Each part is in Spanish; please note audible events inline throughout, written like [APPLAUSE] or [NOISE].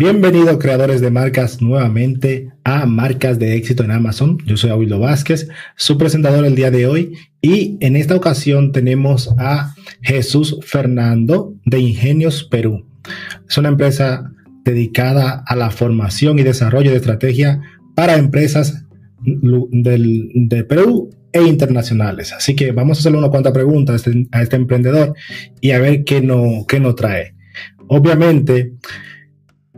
Bienvenidos creadores de marcas nuevamente a Marcas de éxito en Amazon. Yo soy Abuelo Vázquez, su presentador el día de hoy y en esta ocasión tenemos a Jesús Fernando de Ingenios Perú. Es una empresa dedicada a la formación y desarrollo de estrategia para empresas de Perú e internacionales. Así que vamos a hacerle una cuantas preguntas a este, este emprendedor y a ver qué, no, qué nos trae. Obviamente,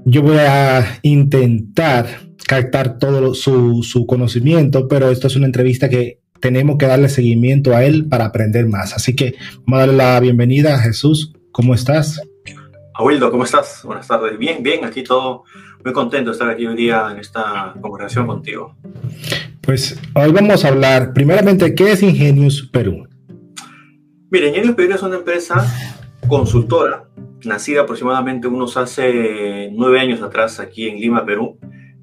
yo voy a intentar captar todo su, conocimiento, pero esto es una entrevista que tenemos que darle seguimiento a él para aprender más. Así que vamos a darle la bienvenida a Jesús. ¿Cómo estás? Abuelo, ¿cómo estás? Buenas tardes. Bien, bien, aquí todo muy contento de estar aquí hoy día en esta conversación contigo. Pues hoy vamos a hablar, primeramente, ¿qué es Ingenius Perú? Mira, Ingenius Perú es una empresa consultora nacida aproximadamente unos hace nueve años atrás aquí en Lima, Perú,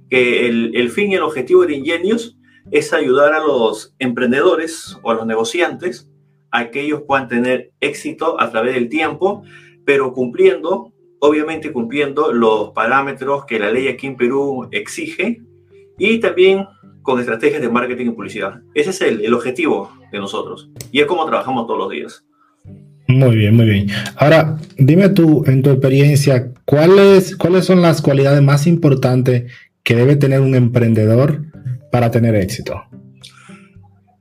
que el, fin y el objetivo de Ingenios es ayudar a los emprendedores o a los negociantes a que ellos puedan tener éxito a través del tiempo, pero cumpliendo, obviamente cumpliendo los parámetros que la ley aquí en Perú exige y también con estrategias de marketing y publicidad. Ese es el, el objetivo de nosotros y es como trabajamos todos los días. Muy bien, muy bien. Ahora, dime tú, en tu experiencia, ¿cuáles, ¿cuáles son las cualidades más importantes que debe tener un emprendedor para tener éxito?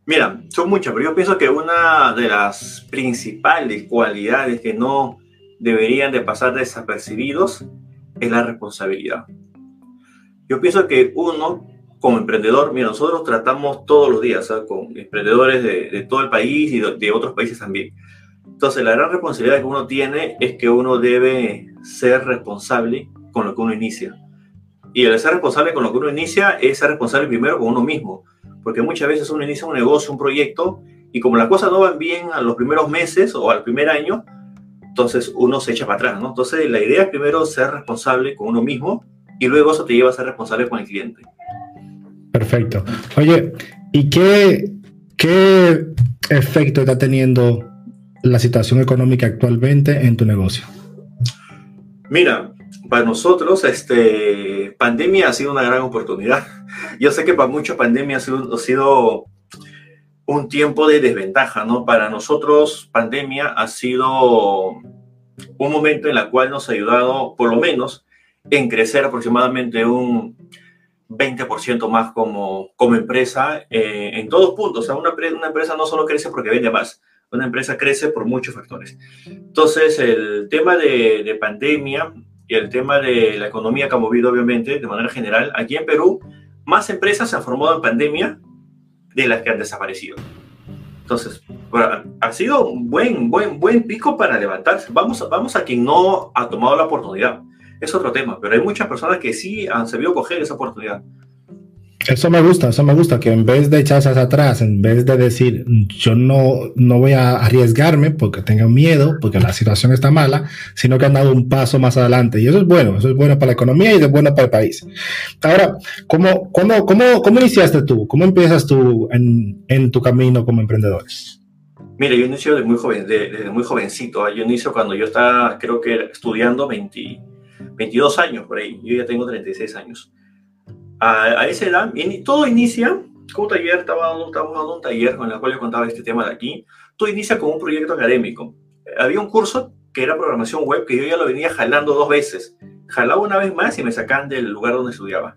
Mira, son muchas, pero yo pienso que una de las principales cualidades que no deberían de pasar desapercibidos es la responsabilidad. Yo pienso que uno, como emprendedor, mira, nosotros tratamos todos los días con emprendedores de, todo el país y de otros países también entonces, la gran responsabilidad que uno tiene es que uno debe ser responsable con lo que uno inicia. Y el ser responsable con lo que uno inicia es ser responsable primero con uno mismo. Porque muchas veces uno inicia un negocio, un proyecto, y como las cosas no van bien a los primeros meses o al primer año, entonces uno se echa para atrás, ¿no? Entonces, la idea es primero ser responsable con uno mismo y luego eso te lleva a ser responsable con el cliente. Perfecto. Oye, ¿y qué, qué efecto está teniendo la situación económica actualmente en tu negocio? Mira, para nosotros, este, pandemia ha sido una gran oportunidad. [LAUGHS] Yo sé que para muchos pandemia ha sido, un tiempo de desventaja, ¿no? Para nosotros, pandemia ha sido un momento en el cual nos ha ayudado, por lo menos, en crecer aproximadamente un 20% más como, como empresa eh, en todos puntos. O sea, una empresa no solo crece porque vende más, una empresa crece por muchos factores. Entonces, el tema de, pandemia y el tema de la economía que ha movido, obviamente, de manera general, aquí en Perú, más empresas se han formado en pandemia de las que han desaparecido. Entonces, ha sido un buen, buen, buen pico para levantarse. Vamos, vamos a quien no ha tomado la oportunidad. Es otro tema, pero hay muchas personas que sí han sabido coger esa oportunidad. Eso me gusta, eso me gusta, que en vez de echarse hacia atrás, en vez de decir yo no, no voy a arriesgarme porque tengo miedo, porque la situación está mala, sino que han dado un paso más adelante. Y eso es bueno, eso es bueno para la economía y es bueno para el país. Ahora, ¿cómo, cómo, cómo, cómo iniciaste tú? ¿Cómo empiezas tú en, en tu camino como emprendedor? Mira, yo inicio desde muy, joven, desde muy jovencito. Yo inicio cuando yo estaba, creo que estudiando 20, 22 años por ahí. Yo ya tengo 36 años a, esa edad, todo inicia, como taller, estaba dando, dando un taller con el cual yo contaba este tema de aquí, todo inicia con un proyecto académico. Había un curso que era programación web que yo ya lo venía jalando dos veces. Jalaba una vez más y me sacan del lugar donde estudiaba.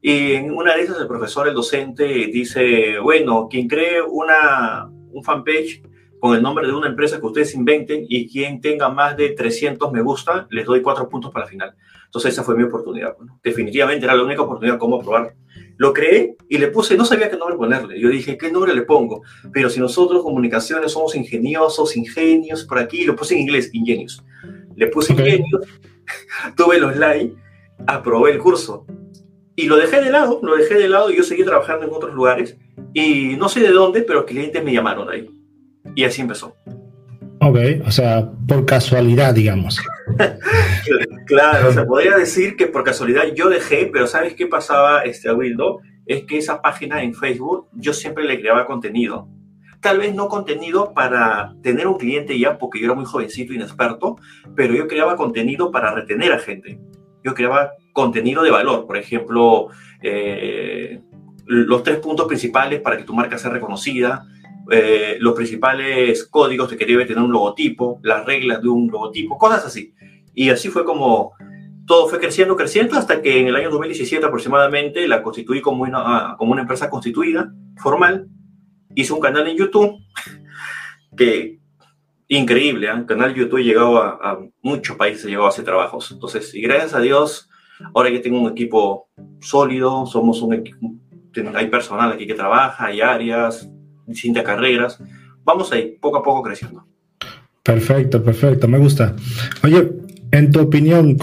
Y en una de esas el profesor, el docente, dice, bueno, quien cree una, un fanpage con el nombre de una empresa que ustedes inventen y quien tenga más de 300 me gusta, les doy cuatro puntos para la final. Entonces esa fue mi oportunidad. definitivamente era la única oportunidad como probar. Lo creé y le puse, no sabía qué nombre ponerle. Yo dije, ¿qué nombre le pongo? Pero si nosotros comunicaciones somos ingeniosos, ingenios, por aquí, lo puse en inglés, ingenios. Le puse ingenios [LAUGHS] tuve los likes, aprobé el curso. Y lo dejé de lado, lo dejé de lado y yo seguí trabajando en otros lugares. Y no sé de dónde, pero clientes me llamaron ahí. Y así empezó. Ok, o sea, por casualidad, digamos. [LAUGHS] claro, se podría decir que por casualidad yo dejé, pero ¿sabes qué pasaba, este, Wildo? Es que esa página en Facebook yo siempre le creaba contenido. Tal vez no contenido para tener un cliente ya, porque yo era muy jovencito, inexperto, pero yo creaba contenido para retener a gente. Yo creaba contenido de valor, por ejemplo, eh, los tres puntos principales para que tu marca sea reconocida, eh, los principales códigos de que debe tener un logotipo, las reglas de un logotipo, cosas así. Y así fue como todo fue creciendo, creciendo, hasta que en el año 2017 aproximadamente la constituí como una, como una empresa constituida, formal. Hice un canal en YouTube [LAUGHS] que increíble, ¿eh? canal YouTube llegado a, a muchos países, llegó a hacer trabajos. Entonces, y gracias a Dios, ahora ya tengo un equipo sólido, somos un equipo, hay personal aquí que trabaja, hay áreas, distintas carreras. Vamos ahí, poco a poco creciendo. Perfecto, perfecto, me gusta. Oye, en tu opinión,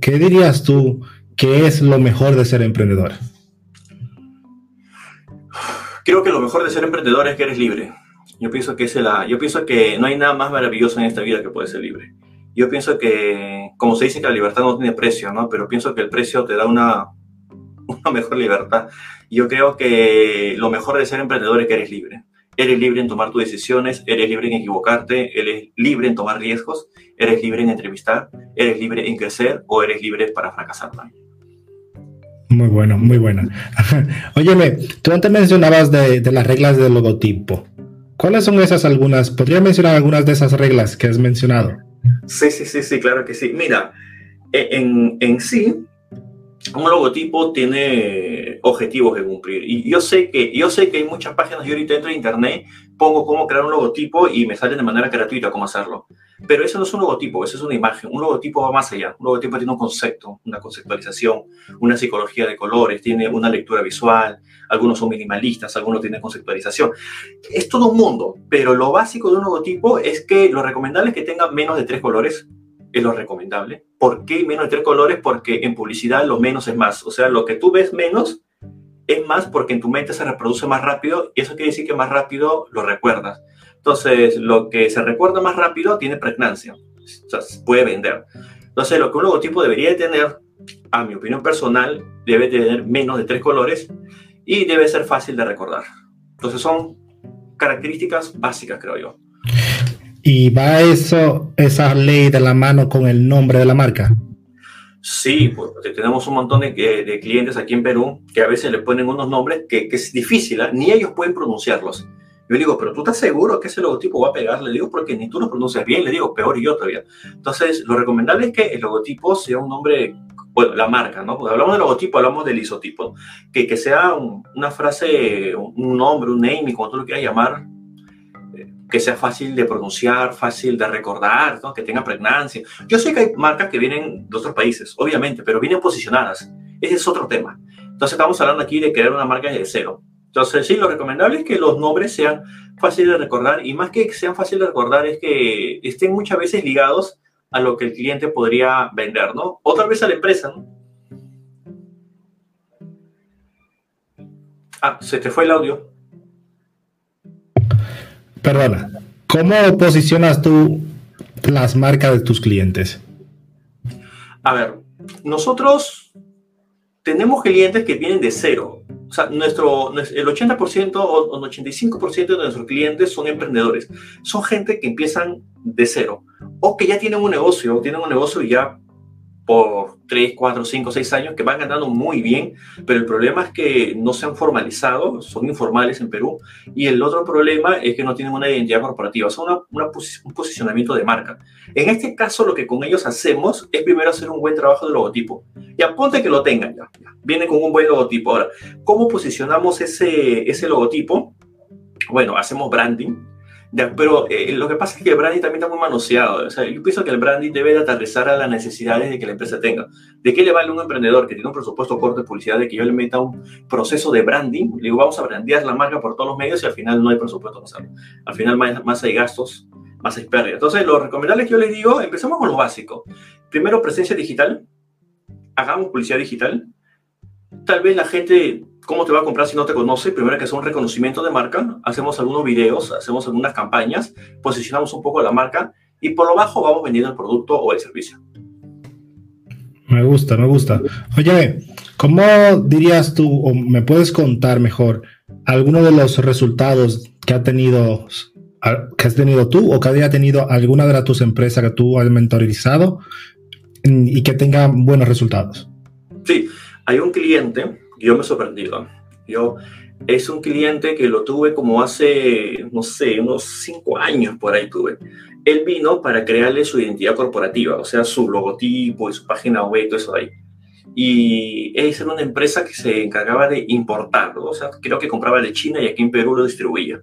¿qué dirías tú que es lo mejor de ser emprendedor? Creo que lo mejor de ser emprendedor es que eres libre. Yo pienso que es la, yo pienso que no hay nada más maravilloso en esta vida que puede ser libre. Yo pienso que, como se dice que la libertad no tiene precio, ¿no? Pero pienso que el precio te da una, una mejor libertad. Yo creo que lo mejor de ser emprendedor es que eres libre. Eres libre en tomar tus decisiones, eres libre en equivocarte, eres libre en tomar riesgos, eres libre en entrevistar, eres libre en crecer o eres libre para fracasar Muy bueno, muy bueno. [LAUGHS] Óyeme, tú antes mencionabas de, de, las reglas del logotipo. ¿Cuáles son esas algunas? ¿Podría mencionar algunas de esas reglas que has mencionado? Sí, sí, sí, sí, claro que sí. Mira, e, en, en sí, un logotipo tiene objetivos que cumplir. Y yo sé que, yo sé que hay muchas páginas, yo ahorita entro a internet, pongo cómo crear un logotipo y me sale de manera gratuita cómo hacerlo. Pero eso no es un logotipo, eso es una imagen. Un logotipo va más allá. Un logotipo tiene un concepto, una conceptualización, una psicología de colores, tiene una lectura visual, algunos son minimalistas, algunos tienen conceptualización. Es todo un mundo, pero lo básico de un logotipo es que lo recomendable es que tenga menos de tres colores, es lo recomendable. ¿Por qué menos de tres colores? Porque en publicidad lo menos es más. O sea, lo que tú ves menos es más porque en tu mente se reproduce más rápido y eso quiere decir que más rápido lo recuerdas. Entonces, lo que se recuerda más rápido tiene pregnancia, o sea, puede vender. Entonces, lo que un logotipo debería tener, a mi opinión personal, debe tener menos de tres colores y debe ser fácil de recordar. Entonces, son características básicas, creo yo. ¿Y va eso, esa ley de la mano con el nombre de la marca? Sí, porque tenemos un montón de, de, clientes aquí en Perú que a veces le ponen unos nombres que, que es difícil, ¿eh? ni ellos pueden pronunciarlos. Yo digo, pero tú estás seguro que ese logotipo va a pegar? Le digo, porque ni tú lo pronuncias bien. Le digo, peor yo todavía. Entonces, lo recomendable es que el logotipo sea un nombre, bueno, la marca, ¿no? Porque hablamos de logotipo, hablamos del isotipo. Que, que sea un, una frase, un nombre, un name, como tú lo quieras llamar, que sea fácil de pronunciar, fácil de recordar, que tenga pregnancia. Yo sé que hay marcas que vienen de otros países, obviamente, pero vienen posicionadas. Ese es otro tema. Entonces estamos hablando aquí de crear una marca de cero. Entonces sí, lo recomendable es que los nombres sean fáciles de recordar y más que sean fáciles de recordar es que estén muchas veces ligados a lo que el cliente podría vender, ¿no? O tal vez a la empresa, ¿no? Ah, se te fue el audio. Perdona, ¿cómo posicionas tú las marcas de tus clientes? A ver, nosotros tenemos clientes que vienen de cero. O sea, nuestro, el 80% o el 85% de nuestros clientes son emprendedores. Son gente que empiezan de cero o que ya tienen un negocio, tienen un negocio y ya por 3, 4, 5, 6 años que van ganando muy bien, pero el problema es que no se han formalizado, son informales en Perú, y el otro problema es que no tienen una identidad corporativa, son una, un posicionamiento de marca. En este caso, lo que con ellos hacemos es primero hacer un buen trabajo de logotipo. Y aponte que lo tengan ya, ya. Viene con un buen logotipo. Ahora, ¿cómo posicionamos ese, ese logotipo? Bueno, hacemos branding, pero eh, lo que pasa es que el branding también está muy manoseado. O sea, yo pienso que el branding debe de aterrizar a las necesidades de que la empresa tenga. ¿De qué le vale un emprendedor que tiene un presupuesto corto de publicidad de que yo le meta un proceso de branding? Le digo, vamos a brandear la marca por todos los medios y al final no hay presupuesto para hacerlo. Al final más, más hay gastos más hay pérdida. Entonces, lo recomendable que yo les digo, empecemos con lo básico. Primero, presencia digital. Hagamos publicidad digital. Tal vez la gente, ¿cómo te va a comprar si no te conoce? Primero que hacer un reconocimiento de marca. Hacemos algunos videos, hacemos algunas campañas, posicionamos un poco la marca y por lo bajo vamos vendiendo el producto o el servicio. Me gusta, me gusta. Oye, ¿cómo dirías tú, o me puedes contar mejor, algunos de los resultados que ha tenido que has tenido tú o que haya tenido alguna de tus empresas que tú has mentorizado y que tenga buenos resultados? Sí, hay un cliente, yo me he sorprendido. Yo, es un cliente que lo tuve como hace, no sé, unos cinco años por ahí tuve. Él vino para crearle su identidad corporativa, o sea, su logotipo y su página web y todo eso ahí. Y esa era una empresa que se encargaba de importarlo, o sea, creo que compraba de China y aquí en Perú lo distribuía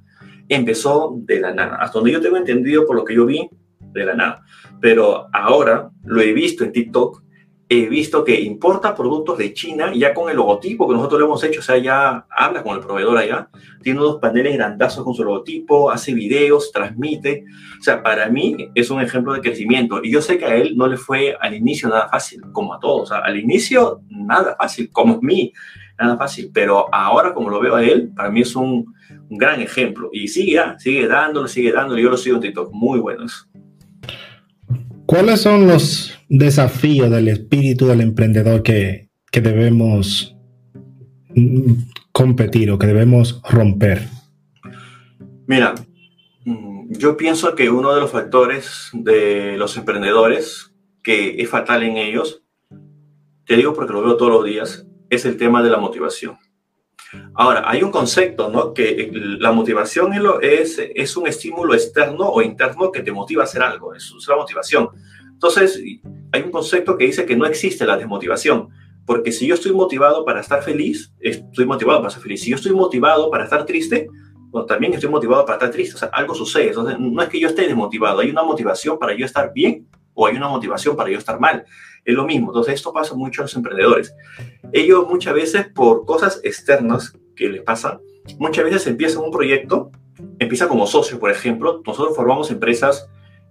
empezó de la nada. Hasta donde yo tengo entendido por lo que yo vi, de la nada. Pero ahora lo he visto en TikTok, he visto que importa productos de China ya con el logotipo que nosotros le hemos hecho, o sea, ya habla con el proveedor allá, tiene unos paneles grandazos con su logotipo, hace videos, transmite. O sea, para mí es un ejemplo de crecimiento. Y yo sé que a él no le fue al inicio nada fácil, como a todos. O sea, al inicio nada fácil, como a mí, nada fácil. Pero ahora, como lo veo a él, para mí es un, gran ejemplo. Y sigue, ah, sigue dándolo, sigue dándolo. Yo lo sigo en TikTok, muy buenos. ¿Cuáles son los desafíos del espíritu del emprendedor que, que debemos competir o que debemos romper? Mira, mm, yo pienso que uno de los factores de los emprendedores que es fatal en ellos, te digo porque lo veo todos los días, es el tema de la motivación. Ahora, hay un concepto, ¿no? Que la motivación es, es un estímulo externo o interno que te motiva a hacer algo, es la motivación. Entonces, hay un concepto que dice que no existe la desmotivación, porque si yo estoy motivado para estar feliz, estoy motivado para ser feliz. Si yo estoy motivado para estar triste, bueno, también estoy motivado para estar triste. O sea, algo sucede. Entonces, no es que yo esté desmotivado, hay una motivación para yo estar bien o hay una motivación para yo estar mal. Es lo mismo. Entonces, esto pasa mucho a los emprendedores. Ellos muchas veces, por cosas externas que les pasan, muchas veces empiezan un proyecto, empieza como socio, por ejemplo. Nosotros formamos empresas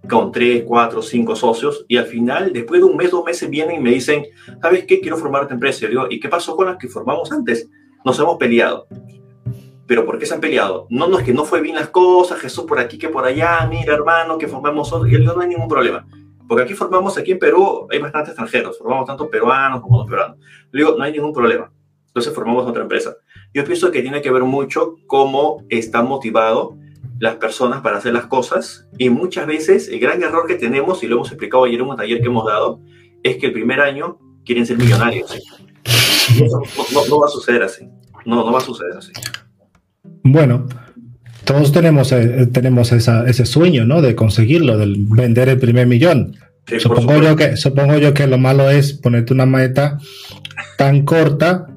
con tres, cuatro, cinco socios y al final, después de un mes, dos meses, vienen y me dicen, ¿sabes qué? Quiero formar esta empresa. Y digo, ¿y qué pasó con las que formamos antes? Nos hemos peleado. ¿Pero por qué se han peleado? No, es que no fue bien las cosas, Jesús por aquí que por allá, mira hermano, que formamos otro. Y no hay ningún problema. Porque aquí formamos, aquí en Perú hay bastantes extranjeros, formamos tanto peruanos como no peruanos. Le digo, no hay ningún problema. Entonces formamos otra empresa. Yo pienso que tiene que ver mucho cómo está motivado las personas para hacer las cosas y muchas veces el gran error que tenemos, y lo hemos explicado ayer en un taller que hemos dado, es que el primer año quieren ser millonarios. no, no, va a suceder así. No, no va a suceder así. Bueno, todos tenemos, eh, tenemos ese sueño, ¿no? De conseguirlo, de vender el primer millón. supongo, yo que, supongo yo que lo malo es ponerte una meta tan corta,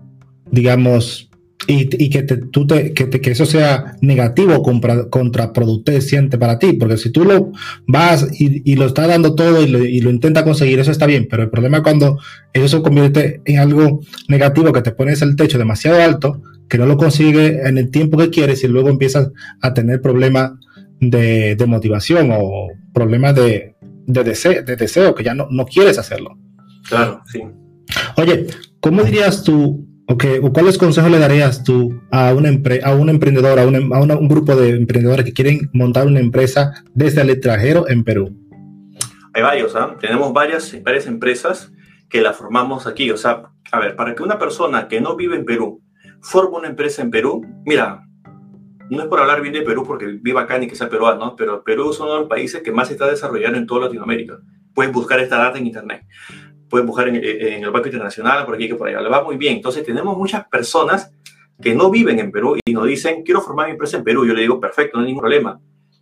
digamos, y, que, tú te, que, eso sea negativo, contra, contraproducente para ti, porque si tú lo vas y, lo estás dando todo y lo, y lo intentas conseguir, eso está bien, pero el problema es cuando eso se convierte en algo negativo, que te pones el techo demasiado alto, que no lo consigue en el tiempo que quieres y luego empiezas a tener problemas de, motivación o problemas de, de, deseo, de deseo, que ya no, no quieres hacerlo. Claro, sí. Oye, ¿cómo dirías tú, okay, cuáles consejos le darías tú a, una a un emprendedor, a, un, a un grupo de emprendedores que quieren montar una empresa desde el extranjero en Perú? Hay varios, ¿ah? tenemos varias, varias empresas que la formamos aquí. O sea, a ver, para que una persona que no vive en Perú forma una empresa en Perú, mira, no es por hablar bien de Perú porque viva acá ni que sea peruano, pero Perú es uno de los países que más se está desarrollando en toda Latinoamérica. Pueden buscar esta data en Internet. Pueden buscar en, el Banco Internacional, por aquí que por allá. Le va muy bien. Entonces, tenemos muchas personas que no viven en Perú y nos dicen, quiero formar mi empresa en Perú. Yo le digo, perfecto, no hay ningún problema.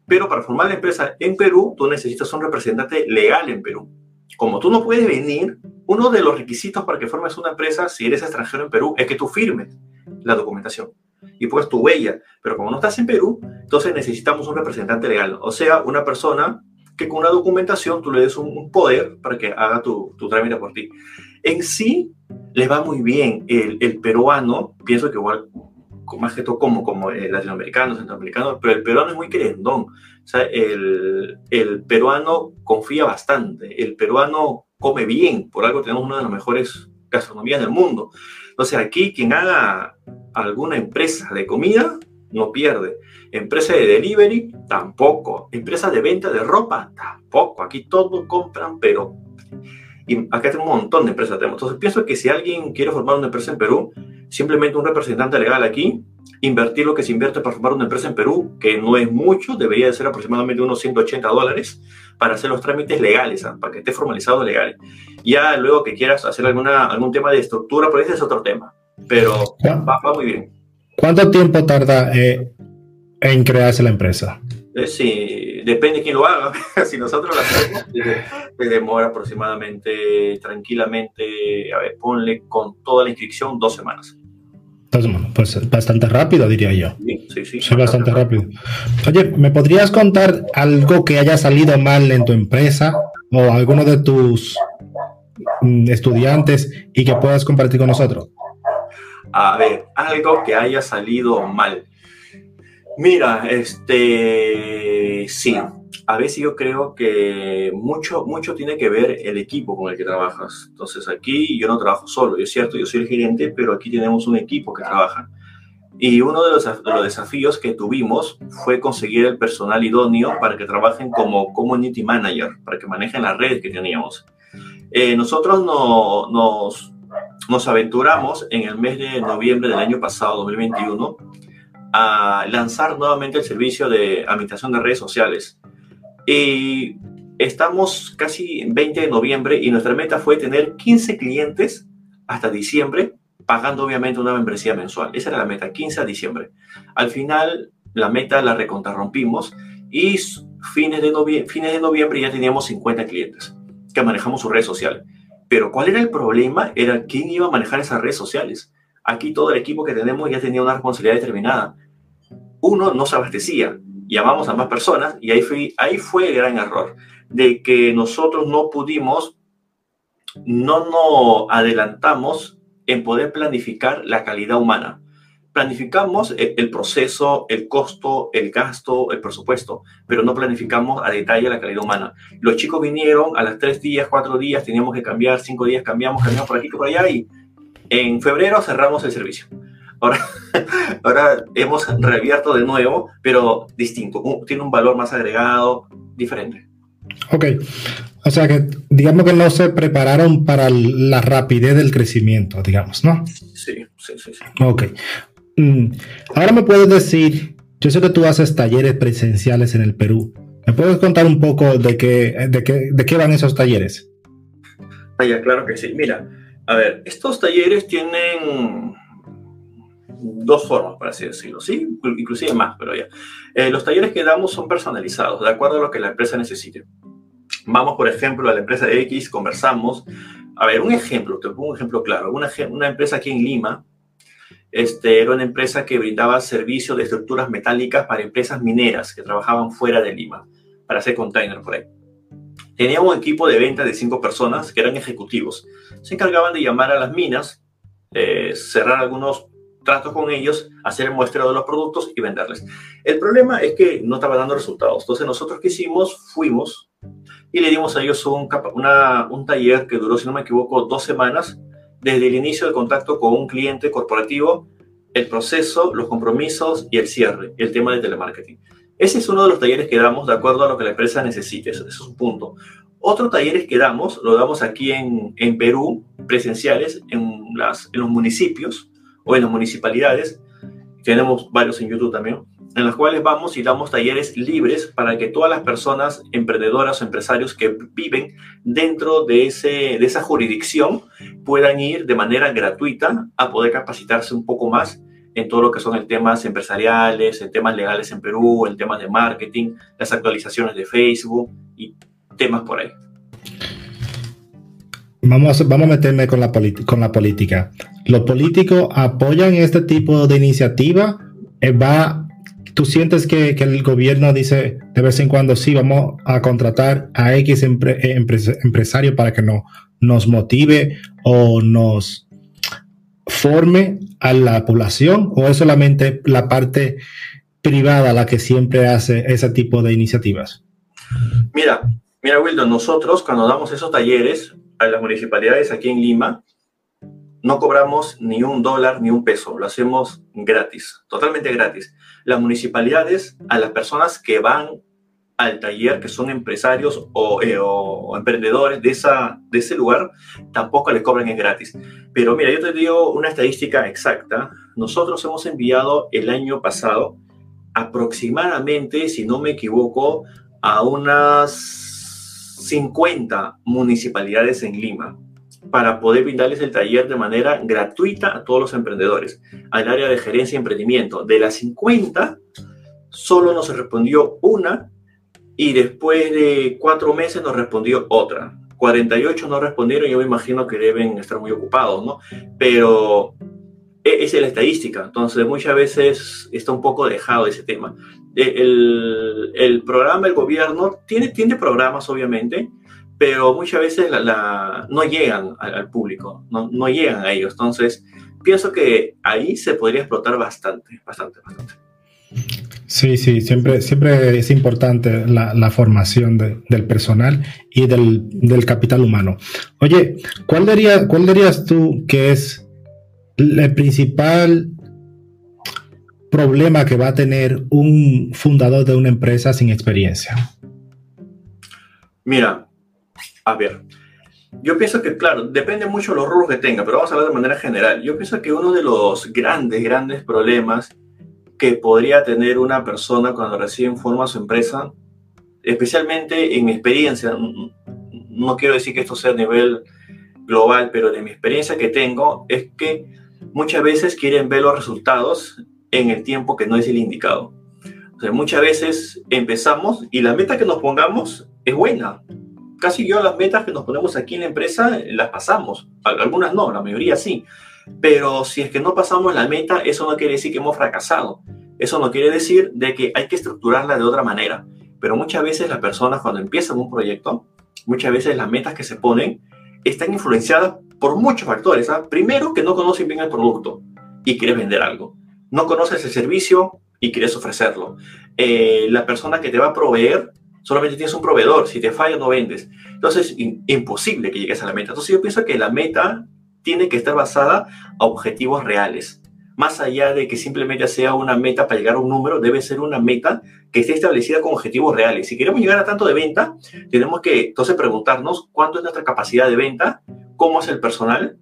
Pero para formar la empresa en Perú, tú necesitas un representante legal en Perú. Como tú no puedes venir, uno de los requisitos para que formes una empresa, si eres extranjero en Perú, es que tú firmes la documentación y pues tu huella. Pero como no estás en Perú, entonces necesitamos un representante legal, o sea, una persona que con una documentación tú le des un, poder para que haga tu, tu, trámite por ti. En sí, le va muy bien. El, el, peruano, pienso que igual más que todo como, como el latinoamericano, centroamericano, pero el peruano es muy querendón. O sea, el, el peruano confía bastante, el peruano come bien, por algo tenemos una de las mejores gastronomías del mundo. Entonces aquí quien haga alguna empresa de comida no pierde. Empresa de delivery, tampoco. Empresa de venta de ropa, tampoco. Aquí todos compran, pero... Y acá tenemos un montón de empresas. Entonces pienso que si alguien quiere formar una empresa en Perú, simplemente un representante legal aquí, invertir lo que se invierte para formar una empresa en Perú, que no es mucho, debería de ser aproximadamente unos 180 dólares para hacer los trámites legales, ¿ah? para que esté formalizado legal. Ya luego que quieras hacer alguna, algún tema de estructura, pero ese es otro tema. Pero va, va muy bien. ¿Cuánto tiempo tarda eh, en crearse la empresa? Eh, sí, depende de quién lo haga. [LAUGHS] si nosotros lo hacemos, te demora aproximadamente, tranquilamente, a ver, ponle con toda la inscripción dos semanas. Dos semanas, pues bastante rápido, diría yo. Sí, sí, sí. Sí, bastante rápido. Oye, ¿me podrías contar algo que haya salido mal en tu empresa o alguno de tus mm, estudiantes y que puedas compartir con nosotros? A ver, algo que haya salido mal. Mira, este, sí, a veces yo creo que mucho, mucho tiene que ver el equipo con el que trabajas. Entonces aquí yo no trabajo solo, es cierto, yo soy el gerente, pero aquí tenemos un equipo que trabaja. Y uno de los, de los, desafíos que tuvimos fue conseguir el personal idóneo para que trabajen como community manager, para que manejen las redes que teníamos. Eh, nosotros no, nos, nos aventuramos en el mes de noviembre del año pasado, 2021, a lanzar nuevamente el servicio de administración de redes sociales. Y estamos casi 20 de noviembre y nuestra meta fue tener 15 clientes hasta diciembre, pagando obviamente una membresía mensual. Esa era la meta, 15 a diciembre. Al final, la meta la recontrarrompimos y fines de, fines de noviembre ya teníamos 50 clientes que manejamos sus redes sociales. Pero ¿cuál era el problema? Era quién iba a manejar esas redes sociales. Aquí todo el equipo que tenemos ya tenía una responsabilidad determinada. Uno no se abastecía, llamamos a más personas y ahí fue, ahí fue el gran error, de que nosotros no pudimos, no nos adelantamos en poder planificar la calidad humana. Planificamos el, el, proceso, el costo, el gasto, el presupuesto, pero no planificamos a detalle la calidad humana. Los chicos vinieron a las tres días, cuatro días, teníamos que cambiar, cinco días cambiamos, cambiamos por aquí, por allá y en febrero cerramos el servicio. Ahora, [LAUGHS] ahora hemos reabierto de nuevo, pero distinto, tiene un valor más agregado, diferente. Ok, o sea que digamos que no se prepararon para la rapidez del crecimiento, digamos, ¿no? Sí, sí, sí. sí. Ok. Mm, ahora me puedes decir, yo sé que tú haces talleres presenciales en el Perú. ¿Me puedes contar un poco de qué, de qué, de qué van esos talleres? Ah, ya, claro que sí. Mira, a ver, estos talleres tienen dos formas, por así decirlo, ¿sí? Inclusive más, pero ya. Eh, los talleres que damos son personalizados, de acuerdo a lo que la empresa necesite. Vamos, por ejemplo, a la empresa X, conversamos. A ver, un ejemplo, te pongo un ejemplo claro. Una, una empresa aquí en Lima, este, era una empresa que brindaba servicio de estructuras metálicas para empresas mineras que trabajaban fuera de Lima, para hacer container por ahí. Teníamos un equipo de venta de cinco personas que eran ejecutivos. Se encargaban de llamar a las minas, eh, cerrar algunos tratos con ellos, hacer el muestreo de los productos y venderles. El problema es que no estaba dando resultados. Entonces nosotros que hicimos, fuimos y le dimos a ellos un, una, un taller que duró, si no me equivoco, dos semanas, desde el inicio del contacto con un cliente corporativo, el proceso, los compromisos y el cierre, el tema de telemarketing. Ese es uno de los talleres que damos de acuerdo a lo que la empresa necesite, ese es un punto. Otros talleres que damos, lo damos aquí en, en Perú, presenciales, en, las, en los municipios, o en las municipalidades, tenemos varios en YouTube también, en los cuales vamos y damos talleres libres para que todas las personas emprendedoras o empresarios que viven dentro de, ese, de esa jurisdicción puedan ir de manera gratuita a poder capacitarse un poco más en todo lo que son el temas empresariales, en temas legales en Perú, en temas de marketing, las actualizaciones de Facebook y temas por ahí. Vamos, vamos a meterme con la, con la política. ¿Los políticos apoyan este tipo de iniciativa? Eh, ¿Va, ¿Tú sientes que, que, el gobierno dice de vez en cuando, sí, vamos a contratar a X empre, empresario para que no, nos motive o nos, forme a la población o es solamente la parte privada la que siempre hace ese tipo de iniciativas? Mira, mira, Wilton, nosotros cuando damos esos talleres a las municipalidades aquí en Lima, no cobramos ni un dólar ni un peso, lo hacemos gratis, totalmente gratis. Las municipalidades, a las personas que van al taller, que son empresarios o, eh, emprendedores de, ese lugar, tampoco le cobran es gratis. Pero mira, yo te digo una estadística exacta. Nosotros hemos enviado el año pasado aproximadamente, si no me equivoco, a unas 50 municipalidades en Lima para poder brindarles el taller de manera gratuita a todos los emprendedores, al área de gerencia y emprendimiento. De las 50, solo nos respondió una y después de cuatro meses nos respondió otra. 48 no respondieron, yo me imagino que deben estar muy ocupados, ¿no? Pero e, es la estadística, entonces muchas veces está un poco dejado ese tema. E, el, el programa, el gobierno, tiene, tiene programas, obviamente, pero muchas veces la, no llegan al, público, no, no, llegan a ellos. Entonces, pienso que ahí se podría explotar bastante, bastante, bastante. Sí, sí, siempre, siempre es importante la, la formación del personal y del, del, capital humano. Oye, ¿cuál, diría, ¿cuál dirías tú que es el principal problema que va a tener un fundador de una empresa sin experiencia? Mira, a ver, yo pienso que, claro, depende mucho de los rubros que tenga, pero vamos a hablar de manera general. Yo pienso que uno de los grandes, grandes problemas que podría tener una persona cuando recién forma su empresa, especialmente en mi experiencia, no quiero decir que esto sea a nivel global, pero de mi experiencia que tengo, es que muchas veces quieren ver los resultados en el tiempo que no es el indicado. O sea, muchas veces empezamos y la meta que nos pongamos es buena, casi yo las metas que nos ponemos aquí en la empresa las pasamos. Algunas no, la mayoría sí. Pero si es que no pasamos la meta, eso no quiere decir que hemos fracasado. Eso no quiere decir de que hay que estructurarla de otra manera. Pero muchas veces las personas cuando empiezan un proyecto, muchas veces las metas que se ponen están influenciadas por muchos factores. ¿ah? Primero, que no conocen bien el producto y quieres vender algo. No conoces el servicio y quieres ofrecerlo. Eh, la persona que te va a proveer solamente tienes un proveedor, si te falla no vendes. Entonces, es imposible que llegues a la meta. Entonces, yo pienso que la meta tiene que estar basada a objetivos reales. Más allá de que simplemente sea una meta para llegar a un número, debe ser una meta que esté establecida con objetivos reales. Si queremos llegar a tanto de venta, tenemos que entonces preguntarnos cuánto es nuestra capacidad de venta, cómo es el personal,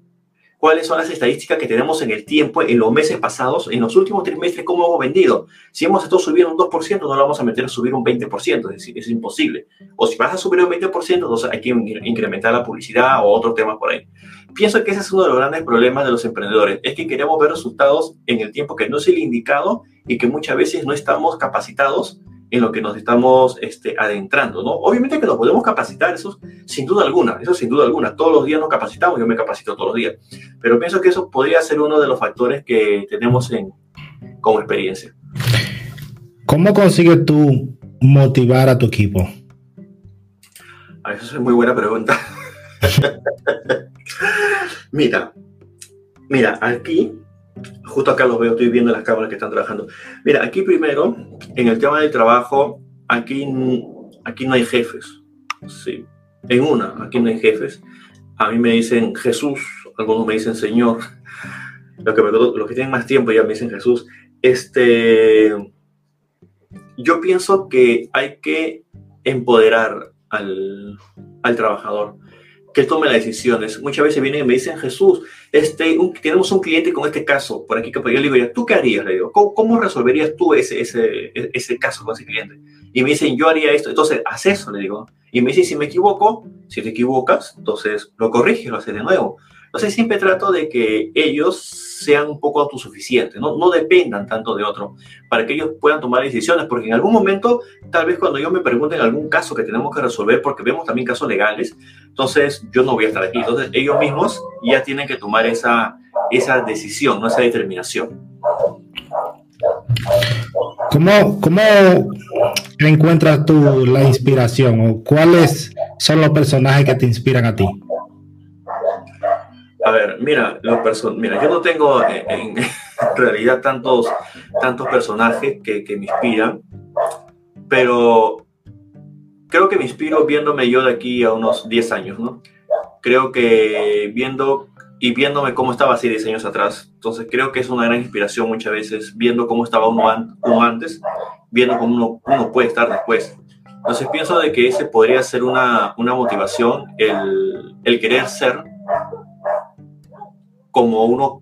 cuáles son las estadísticas que tenemos en el tiempo, en los meses pasados, en los últimos trimestres, cómo hemos vendido. Si hemos estado subiendo un 2%, no lo vamos a meter a subir un 20%, es decir, es imposible. O si vas a subir un 20%, entonces hay que incrementar la publicidad o otros temas por ahí. Pienso que ese es uno de los grandes problemas de los emprendedores, es que queremos ver resultados en el tiempo que no es el indicado y que muchas veces no estamos capacitados en lo que nos estamos este, adentrando, ¿no? Obviamente que nos podemos capacitar, eso sin duda alguna, eso sin duda alguna. Todos los días nos capacitamos, yo me capacito todos los días. Pero pienso que eso podría ser uno de los factores que tenemos en, como experiencia. ¿Cómo consigues tú motivar a tu equipo? A eso es muy buena pregunta. [LAUGHS] mira, mira, aquí justo acá los veo, estoy viendo las cámaras que están trabajando. Mira, aquí primero, en el tema del trabajo, aquí, aquí no hay jefes. Sí, en una, aquí no hay jefes. A mí me dicen Jesús, algunos me dicen Señor. Los que, tienen más tiempo ya me dicen Jesús. Este, yo pienso que hay que empoderar al, al trabajador que tome las decisiones. Muchas veces vienen y me dicen, Jesús, este, tenemos un cliente con este caso, por aquí que yo le digo, ¿tú qué harías? Le digo, ¿cómo, resolverías tú ese, ese, ese caso con ese cliente? Y me dicen, yo haría esto, entonces, haz eso, le digo. Y me dicen, si me equivoco, si te equivocas, entonces lo corriges, lo haces de nuevo. Entonces siempre trato de que ellos sean un poco autosuficientes, ¿no? dependan tanto de otro, para que ellos puedan tomar decisiones, porque en algún momento, tal vez cuando yo me pregunten algún caso que tenemos que resolver, porque vemos también casos legales, entonces yo no voy a estar aquí. Entonces ellos mismos ya tienen que tomar esa, esa decisión, ¿no? esa determinación. ¿Cómo, ¿Cómo encuentras tú la inspiración o cuáles son los personajes que te inspiran a ti? A ver, mira, mira, yo no tengo [LAUGHS] en, realidad tantos, tantos personajes que, que, me inspiran, pero creo que me inspiro viéndome yo de aquí a unos 10 años, ¿no? Creo que viendo y viéndome cómo estaba así 10 años atrás, entonces creo que es una gran inspiración muchas veces, viendo cómo estaba uno, uno antes, viendo cómo uno, uno puede estar después. Entonces pienso de que ese podría ser una, una motivación, el, el querer ser como uno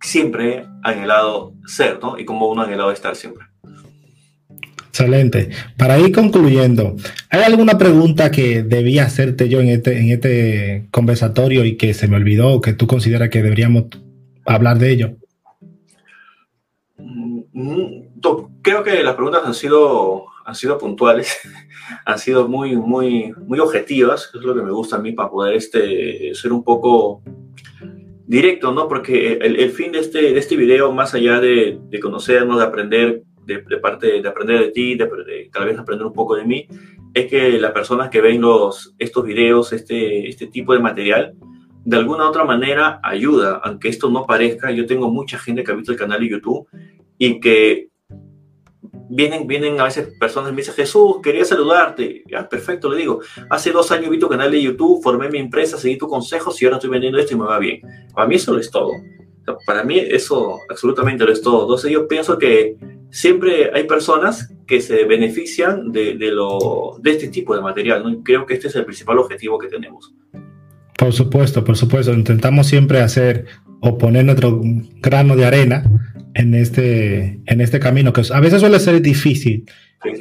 siempre ha anhelado ser, ¿no? Y como uno ha anhelado estar siempre. Excelente. Para ir concluyendo, ¿hay alguna pregunta que debía hacerte yo en este, en este conversatorio y que se me olvidó o que tú consideras que deberíamos hablar de ello? Mm, mm, creo que las preguntas han sido, han sido puntuales, [LAUGHS] han sido muy, muy, muy objetivas, es lo que me gusta a mí para poder este, ser un poco directo, ¿no? Porque el, fin de este, de este video, más allá de, de conocernos, de aprender, de, parte de aprender de ti, de, tal vez aprender un poco de mí, es que las personas que ven los, estos videos, este, este tipo de material, de alguna u otra manera ayuda, aunque esto no parezca. Yo tengo mucha gente que ha visto el canal de YouTube y que vienen, vienen a veces personas y me dicen, Jesús, quería saludarte. Ya, perfecto, le digo. Hace dos años vi tu canal de YouTube, formé mi empresa, seguí tus consejos y ahora estoy vendiendo esto y me va bien. Para mí eso lo es todo. para mí eso absolutamente lo es todo. Entonces yo pienso que siempre hay personas que se benefician de, de lo, de este tipo de material. ¿no? creo que este es el principal objetivo que tenemos. Por supuesto, por supuesto. Intentamos siempre hacer o poner nuestro grano de arena en este, en este camino, que a veces suele ser difícil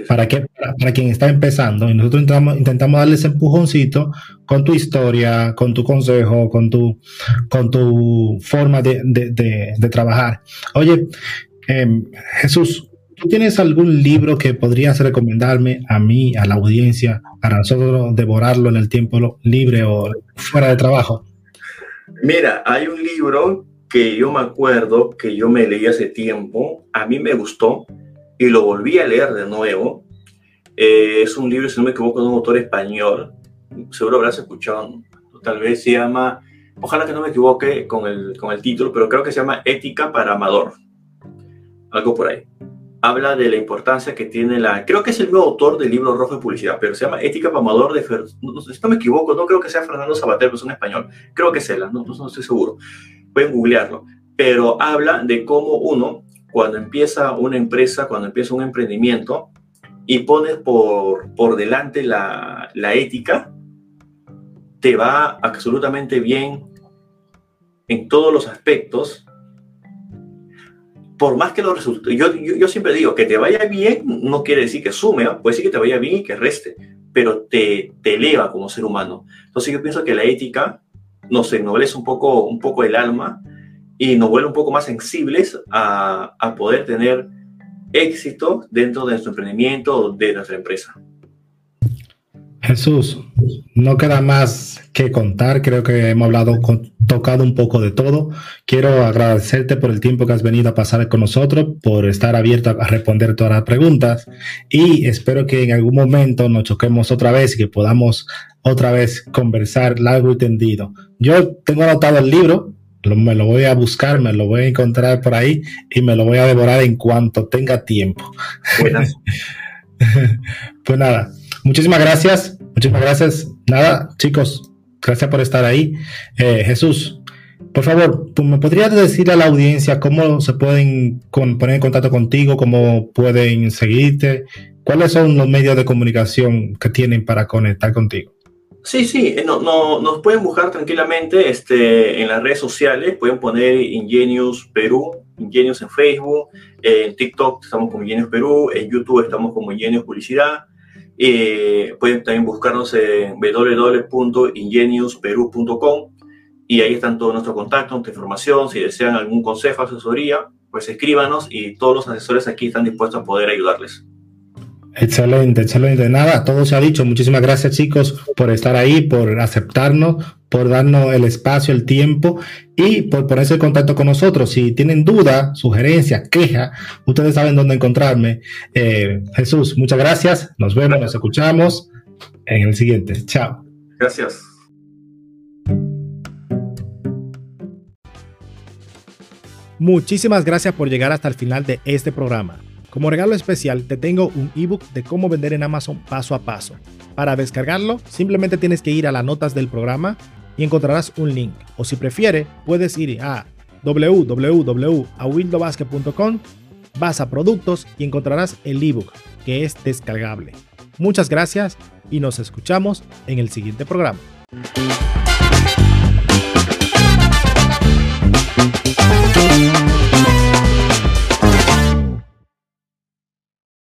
para, que, para, quien está empezando. Y nosotros intentamos, intentamos darle ese empujoncito con tu historia, con tu consejo, con tu, con tu forma de, de, de, trabajar. Oye, em, Jesús, ¿tú tienes algún libro que podrías recomendarme a mí, a la audiencia, para nosotros devorarlo en el tiempo libre o fuera de trabajo? Mira, hay un libro que yo me acuerdo que yo me leí hace tiempo, a mí me gustó y lo volví a leer de nuevo. Eh, es un libro, si no me equivoco, de un autor español, seguro habrás escuchado, tal vez se llama, ojalá que no me equivoque con el, con el título, pero creo que se llama Ética para Amador, algo por ahí. Habla de la importancia que tiene la, creo que es el nuevo autor del libro Rojo de Publicidad, pero se llama Ética para Amador de, no, si no me equivoco, no creo que sea Fernando Sabater, pero es un español, creo que es él, no, no estoy seguro. Pueden googlearlo, pero habla de cómo uno, cuando empieza una empresa, cuando empieza un emprendimiento y pones por, por delante la, la ética, te va absolutamente bien en todos los aspectos, por más que lo resulte. Yo, yo, siempre digo que te vaya bien no quiere decir que sume, puede decir que te vaya bien y que reste, pero te, te eleva como ser humano. Entonces yo pienso que la ética nos ennoblece un poco, un poco el alma y nos vuelve un poco más sensibles a, a poder tener éxito dentro de nuestro emprendimiento, de nuestra empresa. Jesús, no queda más que contar. Creo que hemos hablado, tocado un poco de todo. Quiero agradecerte por el tiempo que has venido a pasar con nosotros, por estar abierto a responder todas las preguntas y espero que en algún momento nos choquemos otra vez y que podamos otra vez conversar largo y tendido. Yo tengo anotado el libro, me lo voy a buscar, me lo voy a encontrar por ahí y me lo voy a devorar en cuanto tenga tiempo. [LAUGHS] pues nada, muchísimas gracias, muchísimas gracias. Nada, chicos, gracias por estar ahí. Eh, Jesús, por favor, ¿me podrías decir a la audiencia cómo se pueden poner en contacto contigo, cómo pueden seguirte? ¿Cuáles son los medios de comunicación que tienen para conectar contigo? Sí, sí, eh, no, no, nos pueden buscar tranquilamente este, en las redes sociales, pueden poner Ingenius Perú, Ingenius en Facebook, en TikTok estamos como Ingenius Perú, en YouTube estamos como Ingenius Publicidad, eh, pueden también buscarnos en www.ingeniusperú.com y ahí están todos nuestros contactos, nuestra información, si desean algún consejo, asesoría, pues escríbanos y todos los asesores aquí están dispuestos a poder ayudarles. Excelente, excelente. Nada, todo se ha dicho. Muchísimas gracias chicos por estar ahí, por aceptarnos, por darnos el espacio, el tiempo y por ponerse en contacto con nosotros. Si tienen duda, sugerencia, queja, ustedes saben dónde encontrarme. Eh, Jesús, muchas gracias. Nos vemos, nos escuchamos en el siguiente. Chao. Gracias. Muchísimas gracias por llegar hasta el final de este programa. Como regalo especial te tengo un ebook de cómo vender en Amazon paso a paso. Para descargarlo, simplemente tienes que ir a las notas del programa y encontrarás un link. O si prefiere, puedes ir a www.awildobasket.com, vas a productos y encontrarás el ebook que es descargable. Muchas gracias y nos escuchamos en el siguiente programa.